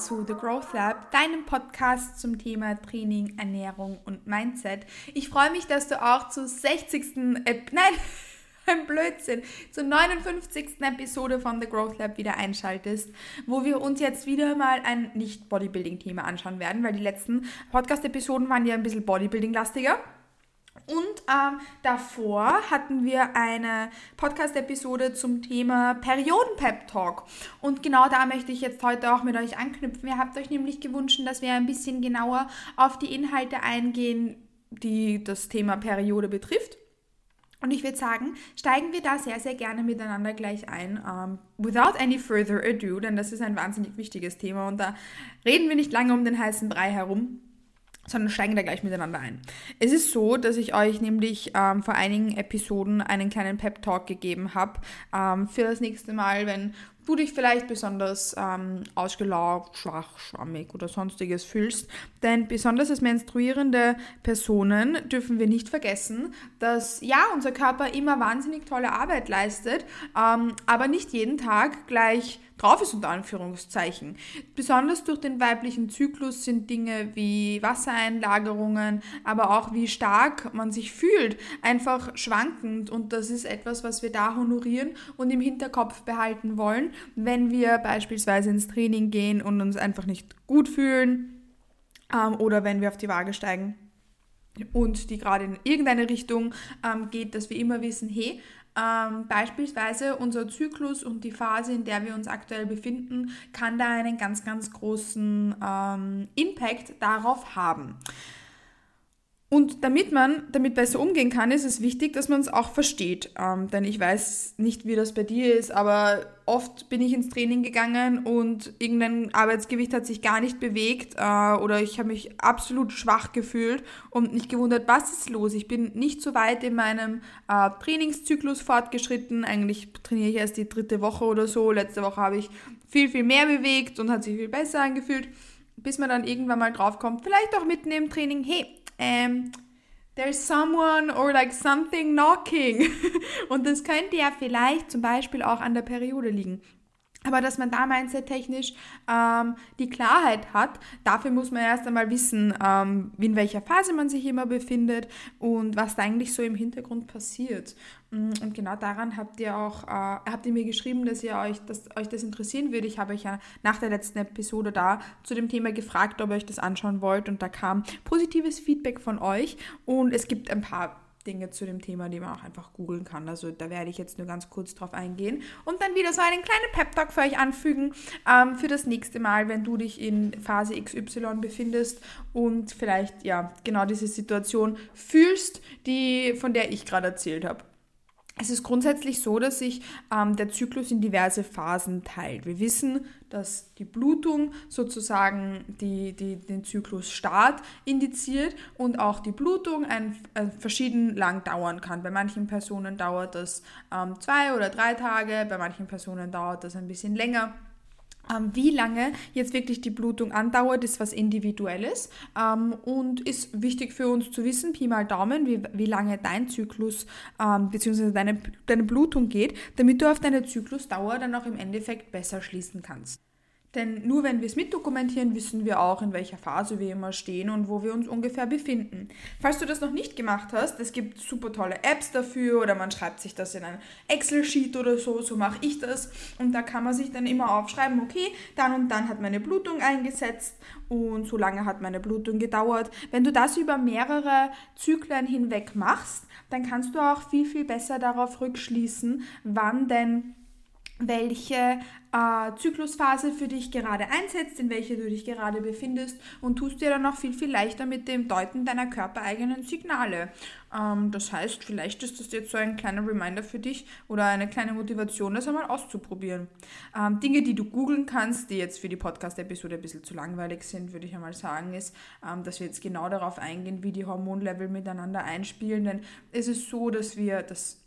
zu The Growth Lab, deinem Podcast zum Thema Training, Ernährung und Mindset. Ich freue mich, dass du auch zur 60. Ep nein, ein Blödsinn, zur 59. Episode von The Growth Lab wieder einschaltest, wo wir uns jetzt wieder mal ein Nicht-Bodybuilding-Thema anschauen werden, weil die letzten Podcast-Episoden waren ja ein bisschen Bodybuilding-lastiger. Und ähm, davor hatten wir eine Podcast-Episode zum Thema Perioden-Pep-Talk. Und genau da möchte ich jetzt heute auch mit euch anknüpfen. Ihr habt euch nämlich gewünscht, dass wir ein bisschen genauer auf die Inhalte eingehen, die das Thema Periode betrifft. Und ich würde sagen, steigen wir da sehr, sehr gerne miteinander gleich ein. Um, without any further ado, denn das ist ein wahnsinnig wichtiges Thema und da reden wir nicht lange um den heißen Brei herum sondern steigen da gleich miteinander ein. Es ist so, dass ich euch nämlich ähm, vor einigen Episoden einen kleinen Pep-Talk gegeben habe ähm, für das nächste Mal, wenn du dich vielleicht besonders ähm, ausgelaugt, schwach, schwammig oder sonstiges fühlst. Denn besonders als menstruierende Personen dürfen wir nicht vergessen, dass ja, unser Körper immer wahnsinnig tolle Arbeit leistet, ähm, aber nicht jeden Tag gleich drauf ist, unter Anführungszeichen. Besonders durch den weiblichen Zyklus sind Dinge wie Wassereinlagerungen, aber auch wie stark man sich fühlt, einfach schwankend. Und das ist etwas, was wir da honorieren und im Hinterkopf behalten wollen, wenn wir beispielsweise ins Training gehen und uns einfach nicht gut fühlen ähm, oder wenn wir auf die Waage steigen und die gerade in irgendeine Richtung ähm, geht, dass wir immer wissen, hey, ähm, beispielsweise unser Zyklus und die Phase, in der wir uns aktuell befinden, kann da einen ganz, ganz großen ähm, Impact darauf haben. Und damit man damit besser umgehen kann, ist es wichtig, dass man es auch versteht. Ähm, denn ich weiß nicht, wie das bei dir ist, aber oft bin ich ins Training gegangen und irgendein Arbeitsgewicht hat sich gar nicht bewegt äh, oder ich habe mich absolut schwach gefühlt und nicht gewundert, was ist los. Ich bin nicht so weit in meinem äh, Trainingszyklus fortgeschritten. Eigentlich trainiere ich erst die dritte Woche oder so. Letzte Woche habe ich viel, viel mehr bewegt und hat sich viel besser angefühlt bis man dann irgendwann mal draufkommt, vielleicht auch mitten im Training, hey, ähm, there's someone or like something knocking. Und das könnte ja vielleicht zum Beispiel auch an der Periode liegen. Aber dass man da mindset-technisch ähm, die Klarheit hat, dafür muss man erst einmal wissen, ähm, in welcher Phase man sich immer befindet und was da eigentlich so im Hintergrund passiert. Mm, und genau daran habt ihr auch, äh, habt ihr mir geschrieben, dass ihr euch, dass euch das interessieren würde. Ich habe euch ja nach der letzten Episode da zu dem Thema gefragt, ob ihr euch das anschauen wollt und da kam positives Feedback von euch und es gibt ein paar Dinge zu dem Thema, die man auch einfach googeln kann. Also da werde ich jetzt nur ganz kurz drauf eingehen und dann wieder so einen kleinen Pep-Talk für euch anfügen ähm, für das nächste Mal, wenn du dich in Phase XY befindest und vielleicht ja genau diese Situation fühlst, die von der ich gerade erzählt habe. Es ist grundsätzlich so, dass sich ähm, der Zyklus in diverse Phasen teilt. Wir wissen, dass die Blutung sozusagen die, die, den Zyklusstart indiziert und auch die Blutung ein, ein verschieden lang dauern kann. Bei manchen Personen dauert das ähm, zwei oder drei Tage, bei manchen Personen dauert das ein bisschen länger. Ähm, wie lange jetzt wirklich die Blutung andauert, ist was Individuelles ähm, und ist wichtig für uns zu wissen, Pi mal Daumen, wie, wie lange dein Zyklus ähm, bzw. Deine, deine Blutung geht, damit du auf deine Zyklusdauer dann auch im Endeffekt besser schließen kannst. Denn nur wenn wir es mitdokumentieren, wissen wir auch, in welcher Phase wir immer stehen und wo wir uns ungefähr befinden. Falls du das noch nicht gemacht hast, es gibt super tolle Apps dafür oder man schreibt sich das in ein Excel-Sheet oder so, so mache ich das. Und da kann man sich dann immer aufschreiben, okay, dann und dann hat meine Blutung eingesetzt und so lange hat meine Blutung gedauert. Wenn du das über mehrere Zyklen hinweg machst, dann kannst du auch viel, viel besser darauf rückschließen, wann denn welche äh, Zyklusphase für dich gerade einsetzt, in welcher du dich gerade befindest und tust dir dann auch viel, viel leichter mit dem Deuten deiner körpereigenen Signale. Ähm, das heißt, vielleicht ist das jetzt so ein kleiner Reminder für dich oder eine kleine Motivation, das einmal auszuprobieren. Ähm, Dinge, die du googeln kannst, die jetzt für die Podcast-Episode ein bisschen zu langweilig sind, würde ich einmal sagen, ist, ähm, dass wir jetzt genau darauf eingehen, wie die Hormonlevel miteinander einspielen, denn es ist so, dass wir das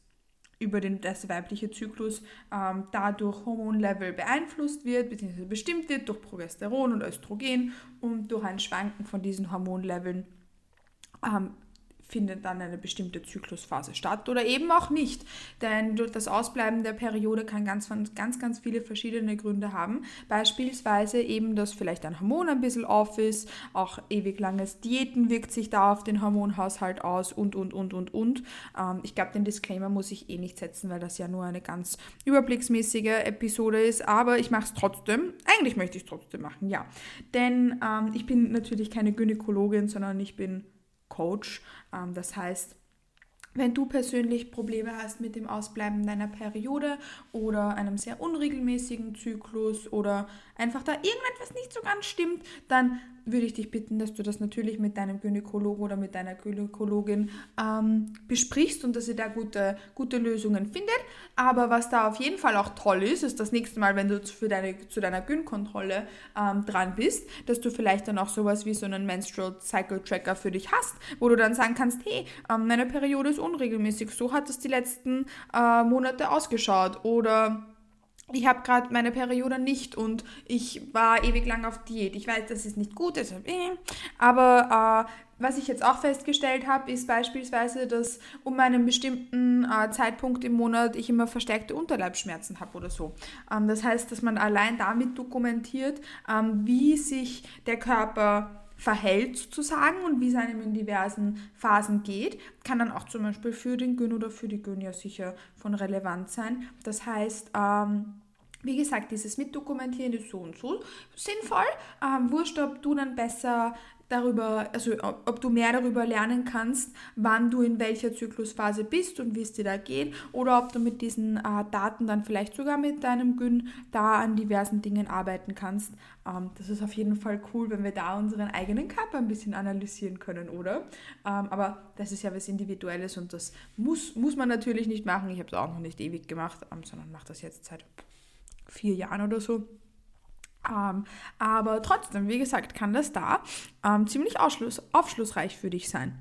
über den, das weibliche Zyklus ähm, dadurch Hormonlevel beeinflusst wird, bzw. bestimmt wird durch Progesteron und Östrogen und durch ein Schwanken von diesen Hormonleveln ähm, findet dann eine bestimmte Zyklusphase statt oder eben auch nicht. Denn das Ausbleiben der Periode kann ganz, ganz, ganz viele verschiedene Gründe haben. Beispielsweise eben, dass vielleicht ein Hormon ein bisschen off ist, auch ewig langes Diäten wirkt sich da auf den Hormonhaushalt aus und, und, und, und, und. Ähm, ich glaube, den Disclaimer muss ich eh nicht setzen, weil das ja nur eine ganz überblicksmäßige Episode ist. Aber ich mache es trotzdem. Eigentlich möchte ich es trotzdem machen, ja. Denn ähm, ich bin natürlich keine Gynäkologin, sondern ich bin Coach. Ähm, das heißt, wenn du persönlich Probleme hast mit dem Ausbleiben deiner Periode oder einem sehr unregelmäßigen Zyklus oder einfach da irgendetwas nicht so ganz stimmt, dann würde ich dich bitten, dass du das natürlich mit deinem Gynäkologen oder mit deiner Gynäkologin ähm, besprichst und dass ihr da gute, gute Lösungen findet. Aber was da auf jeden Fall auch toll ist, ist das nächste Mal, wenn du für deine, zu deiner Gyn-Kontrolle ähm, dran bist, dass du vielleicht dann auch sowas wie so einen Menstrual Cycle Tracker für dich hast, wo du dann sagen kannst, hey, ähm, meine Periode ist unregelmäßig, so hat es die letzten äh, Monate ausgeschaut oder ich habe gerade meine Periode nicht und ich war ewig lang auf Diät. Ich weiß, das ist nicht gut, deshalb, äh. aber äh, was ich jetzt auch festgestellt habe, ist beispielsweise, dass um einen bestimmten äh, Zeitpunkt im Monat ich immer verstärkte Unterleibsschmerzen habe oder so. Ähm, das heißt, dass man allein damit dokumentiert, ähm, wie sich der Körper verhält sozusagen und wie es einem in diversen Phasen geht, kann dann auch zum Beispiel für den Gyn oder für die Gyn ja sicher von Relevanz sein. Das heißt, ähm, wie gesagt, dieses Mitdokumentieren ist so und so sinnvoll. Ähm, wurscht, ob du dann besser darüber, also ob du mehr darüber lernen kannst, wann du in welcher Zyklusphase bist und wie es dir da geht, oder ob du mit diesen äh, Daten dann vielleicht sogar mit deinem Gyn da an diversen Dingen arbeiten kannst. Ähm, das ist auf jeden Fall cool, wenn wir da unseren eigenen Körper ein bisschen analysieren können, oder? Ähm, aber das ist ja was Individuelles und das muss, muss man natürlich nicht machen. Ich habe es auch noch nicht ewig gemacht, ähm, sondern mache das jetzt seit vier Jahren oder so. Ähm, aber trotzdem, wie gesagt, kann das da ähm, ziemlich aufschlussreich für dich sein.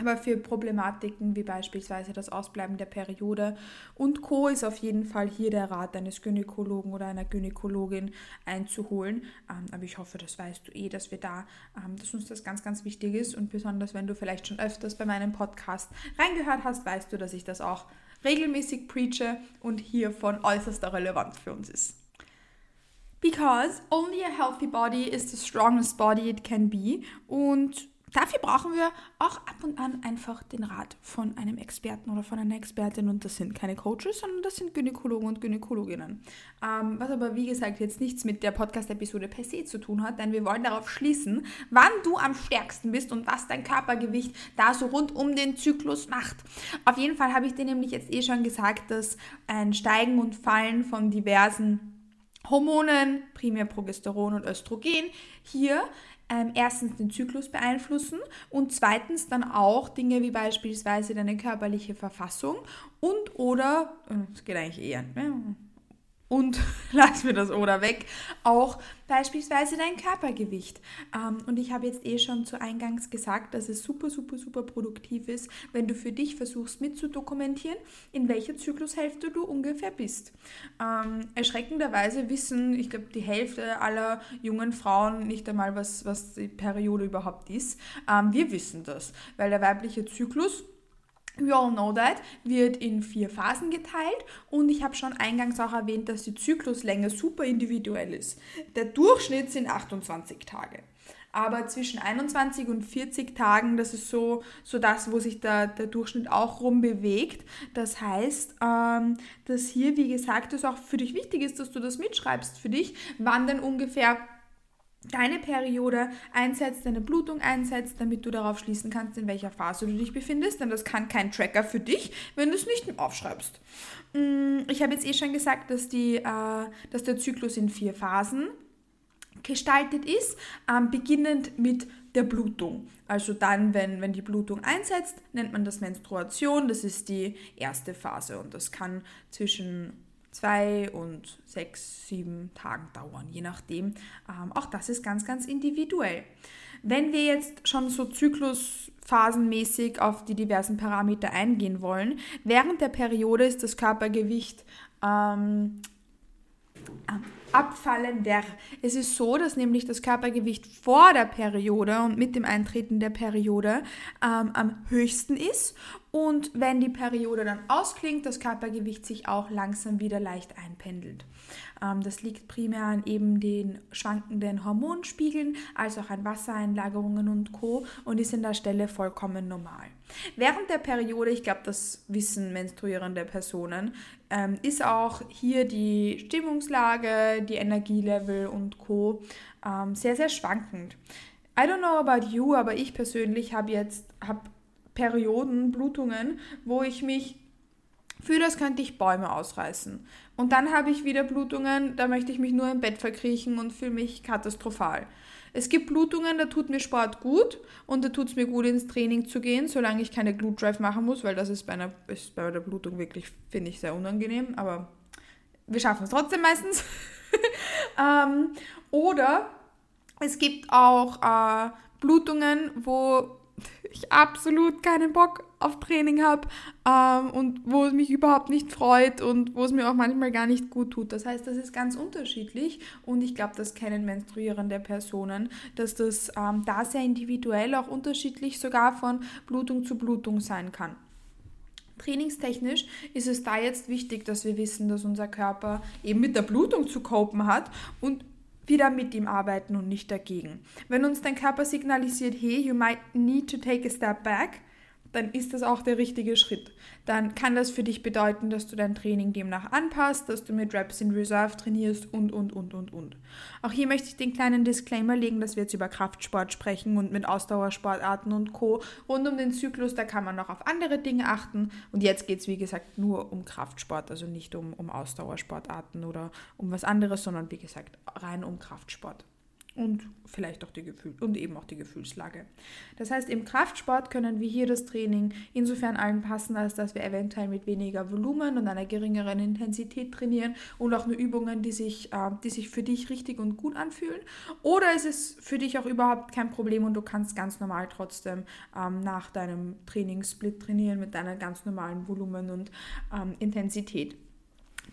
Aber für Problematiken wie beispielsweise das Ausbleiben der Periode und Co. ist auf jeden Fall hier der Rat eines Gynäkologen oder einer Gynäkologin einzuholen. Ähm, aber ich hoffe, das weißt du eh, dass wir da, ähm, dass uns das ganz, ganz wichtig ist. Und besonders wenn du vielleicht schon öfters bei meinem Podcast reingehört hast, weißt du, dass ich das auch regelmäßig preache und hier von äußerster Relevanz für uns ist. Because only a healthy body is the strongest body it can be. Und dafür brauchen wir auch ab und an einfach den Rat von einem Experten oder von einer Expertin. Und das sind keine Coaches, sondern das sind Gynäkologen und Gynäkologinnen. Ähm, was aber, wie gesagt, jetzt nichts mit der Podcast-Episode per se zu tun hat, denn wir wollen darauf schließen, wann du am stärksten bist und was dein Körpergewicht da so rund um den Zyklus macht. Auf jeden Fall habe ich dir nämlich jetzt eh schon gesagt, dass ein Steigen und Fallen von diversen Hormonen, primär Progesteron und Östrogen, hier ähm, erstens den Zyklus beeinflussen und zweitens dann auch Dinge wie beispielsweise deine körperliche Verfassung und oder, es geht eigentlich eher, ne? Und lass mir das oder weg, auch beispielsweise dein Körpergewicht. Ähm, und ich habe jetzt eh schon zu Eingangs gesagt, dass es super, super, super produktiv ist, wenn du für dich versuchst mitzudokumentieren, in welcher Zyklushälfte du ungefähr bist. Ähm, erschreckenderweise wissen, ich glaube, die Hälfte aller jungen Frauen nicht einmal, was, was die Periode überhaupt ist. Ähm, wir wissen das, weil der weibliche Zyklus We all know that, wird in vier Phasen geteilt und ich habe schon eingangs auch erwähnt, dass die Zykluslänge super individuell ist. Der Durchschnitt sind 28 Tage. Aber zwischen 21 und 40 Tagen, das ist so, so das, wo sich der, der Durchschnitt auch rumbewegt. Das heißt, ähm, dass hier, wie gesagt, es auch für dich wichtig ist, dass du das mitschreibst für dich, wann denn ungefähr deine Periode einsetzt, deine Blutung einsetzt, damit du darauf schließen kannst, in welcher Phase du dich befindest. Denn das kann kein Tracker für dich, wenn du es nicht aufschreibst. Mm, ich habe jetzt eh schon gesagt, dass, die, äh, dass der Zyklus in vier Phasen gestaltet ist, ähm, beginnend mit der Blutung. Also dann, wenn, wenn die Blutung einsetzt, nennt man das Menstruation. Das ist die erste Phase und das kann zwischen zwei und sechs, sieben Tagen dauern, je nachdem. Ähm, auch das ist ganz, ganz individuell. Wenn wir jetzt schon so zyklusphasenmäßig auf die diversen Parameter eingehen wollen, während der Periode ist das Körpergewicht ähm, abfallender. Es ist so, dass nämlich das Körpergewicht vor der Periode und mit dem Eintreten der Periode ähm, am höchsten ist und wenn die Periode dann ausklingt, das Körpergewicht sich auch langsam wieder leicht einpendelt. Ähm, das liegt primär an eben den schwankenden Hormonspiegeln, als auch an Wassereinlagerungen und Co. und ist an der Stelle vollkommen normal. Während der Periode, ich glaube, das wissen menstruierende Personen, ähm, ist auch hier die Stimmungslage, die Energielevel und Co. Ähm, sehr, sehr schwankend. I don't know about you, aber ich persönlich habe jetzt hab Perioden, Blutungen, wo ich mich fühle, als könnte ich Bäume ausreißen. Und dann habe ich wieder Blutungen, da möchte ich mich nur im Bett verkriechen und fühle mich katastrophal. Es gibt Blutungen, da tut mir Sport gut und da tut es mir gut, ins Training zu gehen, solange ich keine Glute Drive machen muss, weil das ist bei, einer, ist bei der Blutung wirklich, finde ich, sehr unangenehm. Aber wir schaffen es trotzdem meistens. ähm, oder es gibt auch äh, Blutungen, wo ich absolut keinen Bock auf Training habe ähm, und wo es mich überhaupt nicht freut und wo es mir auch manchmal gar nicht gut tut. Das heißt, das ist ganz unterschiedlich und ich glaube, das kennen menstruierende Personen, dass das ähm, da sehr individuell auch unterschiedlich sogar von Blutung zu Blutung sein kann. Trainingstechnisch ist es da jetzt wichtig, dass wir wissen, dass unser Körper eben mit der Blutung zu copen hat und wieder mit ihm arbeiten und nicht dagegen. Wenn uns dein Körper signalisiert, hey, you might need to take a step back, dann ist das auch der richtige Schritt. Dann kann das für dich bedeuten, dass du dein Training demnach anpasst, dass du mit Reps in Reserve trainierst und, und, und, und, und. Auch hier möchte ich den kleinen Disclaimer legen, dass wir jetzt über Kraftsport sprechen und mit Ausdauersportarten und Co. Rund um den Zyklus, da kann man noch auf andere Dinge achten. Und jetzt geht es, wie gesagt, nur um Kraftsport, also nicht um, um Ausdauersportarten oder um was anderes, sondern wie gesagt, rein um Kraftsport und vielleicht auch die Gefühl und eben auch die Gefühlslage. Das heißt, im Kraftsport können wir hier das Training insofern anpassen, als dass wir eventuell mit weniger Volumen und einer geringeren Intensität trainieren und auch nur Übungen, die sich, äh, die sich für dich richtig und gut anfühlen. Oder ist es für dich auch überhaupt kein Problem und du kannst ganz normal trotzdem ähm, nach deinem Trainingssplit trainieren mit deiner ganz normalen Volumen und ähm, Intensität.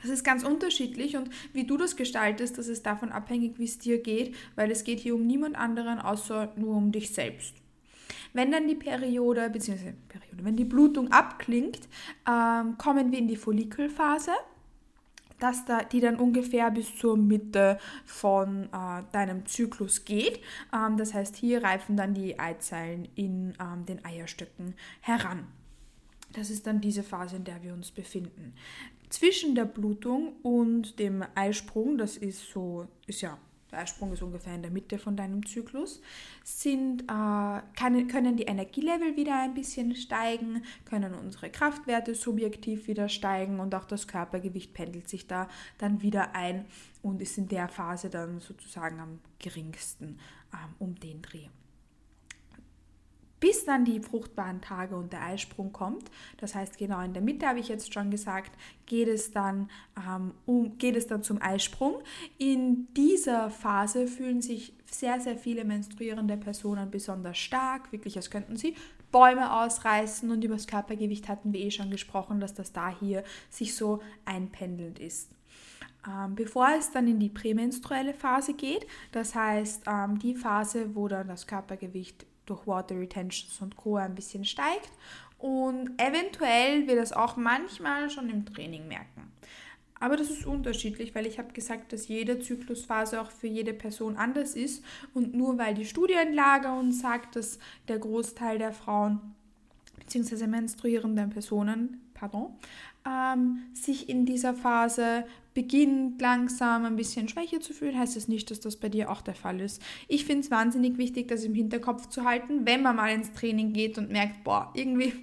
Das ist ganz unterschiedlich und wie du das gestaltest, das ist davon abhängig, wie es dir geht, weil es geht hier um niemand anderen außer nur um dich selbst. Wenn dann die Periode, beziehungsweise Periode, wenn die Blutung abklingt, ähm, kommen wir in die Follikelphase, dass da, die dann ungefähr bis zur Mitte von äh, deinem Zyklus geht. Ähm, das heißt, hier reifen dann die Eizellen in ähm, den Eierstöcken heran. Das ist dann diese Phase, in der wir uns befinden. Zwischen der Blutung und dem Eisprung, das ist so, ist ja, der Eisprung ist ungefähr in der Mitte von deinem Zyklus, sind, äh, kann, können die Energielevel wieder ein bisschen steigen, können unsere Kraftwerte subjektiv wieder steigen und auch das Körpergewicht pendelt sich da dann wieder ein und ist in der Phase dann sozusagen am geringsten ähm, um den Dreh bis dann die fruchtbaren Tage und der Eisprung kommt. Das heißt, genau in der Mitte habe ich jetzt schon gesagt, geht es dann, ähm, um, geht es dann zum Eisprung. In dieser Phase fühlen sich sehr, sehr viele menstruierende Personen besonders stark, wirklich als könnten sie Bäume ausreißen und über das Körpergewicht hatten wir eh schon gesprochen, dass das da hier sich so einpendelnd ist ähm, bevor es dann in die prämenstruelle Phase geht. Das heißt, ähm, die Phase, wo dann das Körpergewicht durch Water Retentions und Co. ein bisschen steigt. Und eventuell wird es auch manchmal schon im Training merken. Aber das ist unterschiedlich, weil ich habe gesagt, dass jede Zyklusphase auch für jede Person anders ist. Und nur weil die Studienlage uns sagt, dass der Großteil der Frauen bzw. menstruierenden Personen pardon, ähm, sich in dieser Phase beginnt langsam ein bisschen Schwäche zu fühlen, heißt es das nicht, dass das bei dir auch der Fall ist. Ich finde es wahnsinnig wichtig, das im Hinterkopf zu halten, wenn man mal ins Training geht und merkt, boah, irgendwie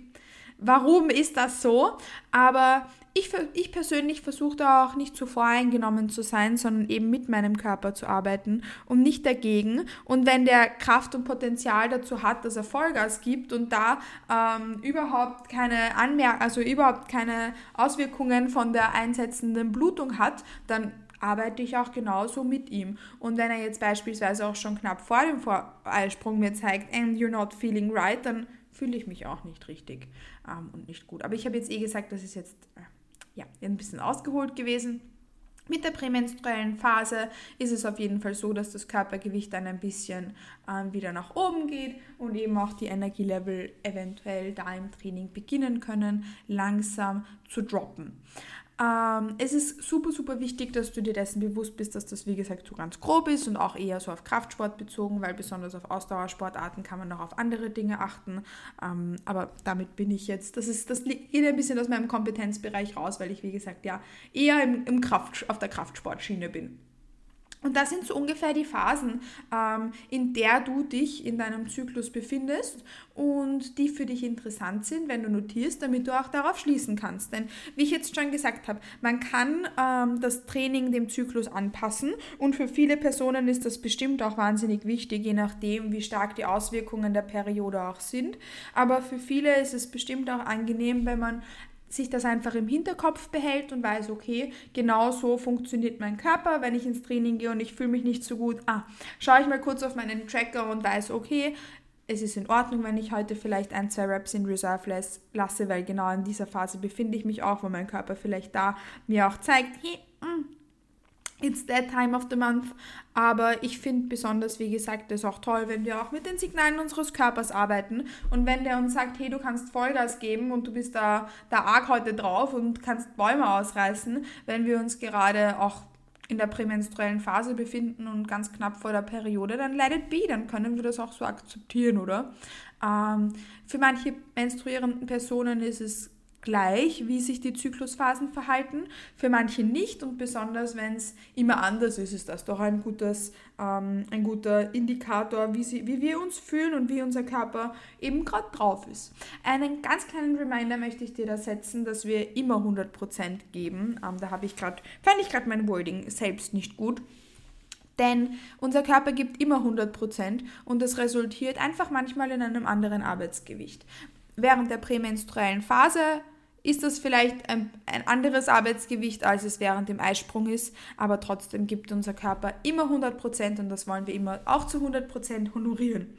warum ist das so? Aber ich, ich persönlich versuche da auch nicht zu voreingenommen zu sein, sondern eben mit meinem Körper zu arbeiten und nicht dagegen. Und wenn der Kraft und Potenzial dazu hat, dass er Vollgas gibt und da ähm, überhaupt keine Anmerk also überhaupt keine Auswirkungen von der einsetzenden Blutung hat, dann arbeite ich auch genauso mit ihm. Und wenn er jetzt beispielsweise auch schon knapp vor dem Eisprung mir zeigt, and you're not feeling right, dann fühle ich mich auch nicht richtig ähm, und nicht gut. Aber ich habe jetzt eh gesagt, das ist jetzt äh, ja, ein bisschen ausgeholt gewesen. Mit der prämenstruellen Phase ist es auf jeden Fall so, dass das Körpergewicht dann ein bisschen ähm, wieder nach oben geht und eben auch die Energielevel eventuell da im Training beginnen können, langsam zu droppen. Ähm, es ist super, super wichtig, dass du dir dessen bewusst bist, dass das, wie gesagt, so ganz grob ist und auch eher so auf Kraftsport bezogen, weil besonders auf Ausdauersportarten kann man noch auf andere Dinge achten. Ähm, aber damit bin ich jetzt, das, ist, das geht ein bisschen aus meinem Kompetenzbereich raus, weil ich, wie gesagt, ja eher im, im Kraft, auf der Kraftsportschiene bin. Und das sind so ungefähr die Phasen, ähm, in der du dich in deinem Zyklus befindest und die für dich interessant sind, wenn du notierst, damit du auch darauf schließen kannst. Denn wie ich jetzt schon gesagt habe, man kann ähm, das Training dem Zyklus anpassen und für viele Personen ist das bestimmt auch wahnsinnig wichtig, je nachdem, wie stark die Auswirkungen der Periode auch sind. Aber für viele ist es bestimmt auch angenehm, wenn man sich das einfach im Hinterkopf behält und weiß, okay, genau so funktioniert mein Körper, wenn ich ins Training gehe und ich fühle mich nicht so gut. Ah, schaue ich mal kurz auf meinen Tracker und weiß, okay, es ist in Ordnung, wenn ich heute vielleicht ein, zwei Reps in Reserve lasse, weil genau in dieser Phase befinde ich mich auch, wo mein Körper vielleicht da mir auch zeigt, hey, mh, mm, It's that time of the month. Aber ich finde besonders, wie gesagt, es auch toll, wenn wir auch mit den Signalen unseres Körpers arbeiten. Und wenn der uns sagt, hey, du kannst Vollgas geben und du bist da, da arg heute drauf und kannst Bäume ausreißen, wenn wir uns gerade auch in der prämenstruellen Phase befinden und ganz knapp vor der Periode, dann let it be, dann können wir das auch so akzeptieren, oder? Ähm, für manche menstruierenden Personen ist es gleich, wie sich die Zyklusphasen verhalten, für manche nicht und besonders wenn es immer anders ist, ist das doch ein, gutes, ähm, ein guter Indikator, wie, sie, wie wir uns fühlen und wie unser Körper eben gerade drauf ist. Einen ganz kleinen Reminder möchte ich dir da setzen, dass wir immer 100% geben. Ähm, da habe ich gerade, fand ich gerade mein Wording selbst nicht gut. Denn unser Körper gibt immer 100% und das resultiert einfach manchmal in einem anderen Arbeitsgewicht. Während der prämenstruellen Phase ist das vielleicht ein, ein, anderes Arbeitsgewicht, als es während dem Eisprung ist, aber trotzdem gibt unser Körper immer 100% und das wollen wir immer auch zu 100% honorieren.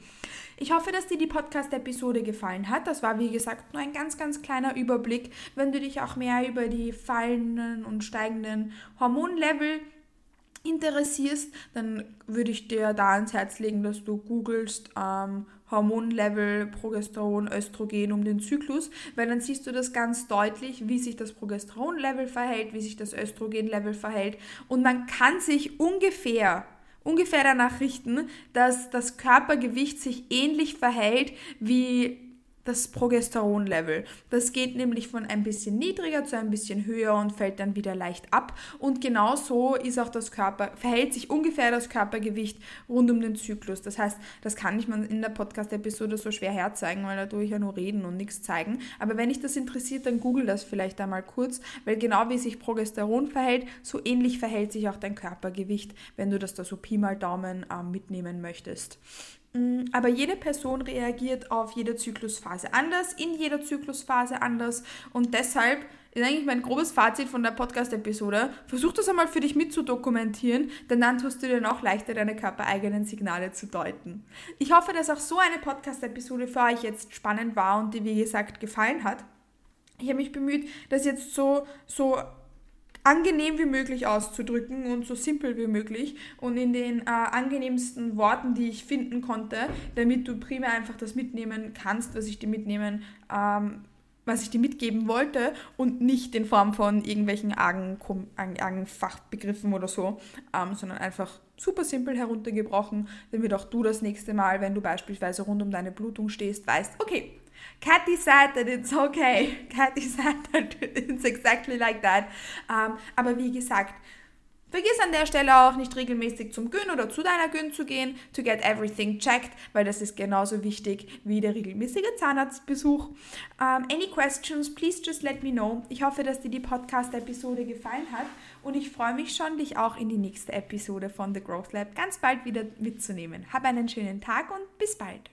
Ich hoffe, dass dir die Podcast-Episode gefallen hat. Das war, wie gesagt, nur ein ganz, ganz kleiner Überblick. Wenn du dich auch mehr über die fallenden und steigenden Hormonlevel interessierst, dann würde ich dir da ans Herz legen, dass du googelst ähm, Hormonlevel, Progesteron, Östrogen um den Zyklus, weil dann siehst du das ganz deutlich, wie sich das Progesteronlevel verhält, wie sich das Östrogenlevel verhält. Und man kann sich ungefähr ungefähr danach richten, dass das Körpergewicht sich ähnlich verhält wie das Progesteronlevel. Das geht nämlich von ein bisschen niedriger zu ein bisschen höher und fällt dann wieder leicht ab. Und genau so ist auch das Körper, verhält sich ungefähr das Körpergewicht rund um den Zyklus. Das heißt, das kann ich mir in der Podcast-Episode so schwer herzeigen, weil da tue ich ja nur reden und nichts zeigen. Aber wenn dich das interessiert, dann google das vielleicht einmal kurz, weil genau wie sich Progesteron verhält, so ähnlich verhält sich auch dein Körpergewicht, wenn du das da so Pi mal Daumen äh, mitnehmen möchtest. Mm, aber jede Person reagiert auf jede Zyklusphase anders, in jeder Zyklusphase anders und deshalb ist eigentlich mein grobes Fazit von der Podcast-Episode. Versuch das einmal für dich mitzudokumentieren, denn dann tust du dir noch leichter, deine körpereigenen Signale zu deuten. Ich hoffe, dass auch so eine Podcast-Episode für euch jetzt spannend war und dir, wie gesagt, gefallen hat. Ich habe mich bemüht, das jetzt so, so angenehm wie möglich auszudrücken und so simpel wie möglich und in den äh, angenehmsten Worten, die ich finden konnte, damit du primär einfach das mitnehmen kannst, was ich dir mitnehmen, ähm, was ich dir mitgeben wollte und nicht in Form von irgendwelchen argen, argen Fachbegriffen oder so, ähm, sondern einfach super simpel heruntergebrochen, damit auch du das nächste Mal, wenn du beispielsweise rund um deine Blutung stehst, weißt, okay, Kathy said that it's okay. Kathy said that it's exactly like that. Um, aber wie gesagt, Vergiss an der Stelle auch nicht regelmäßig zum Gyn oder zu deiner Gyn zu gehen, to get everything checked, weil das ist genauso wichtig wie der regelmäßige Zahnarztbesuch. Um, any questions, please just let me know. Ich hoffe, dass dir die Podcast-Episode gefallen hat und ich freue mich schon, dich auch in die nächste Episode von The Growth Lab ganz bald wieder mitzunehmen. Hab einen schönen Tag und bis bald.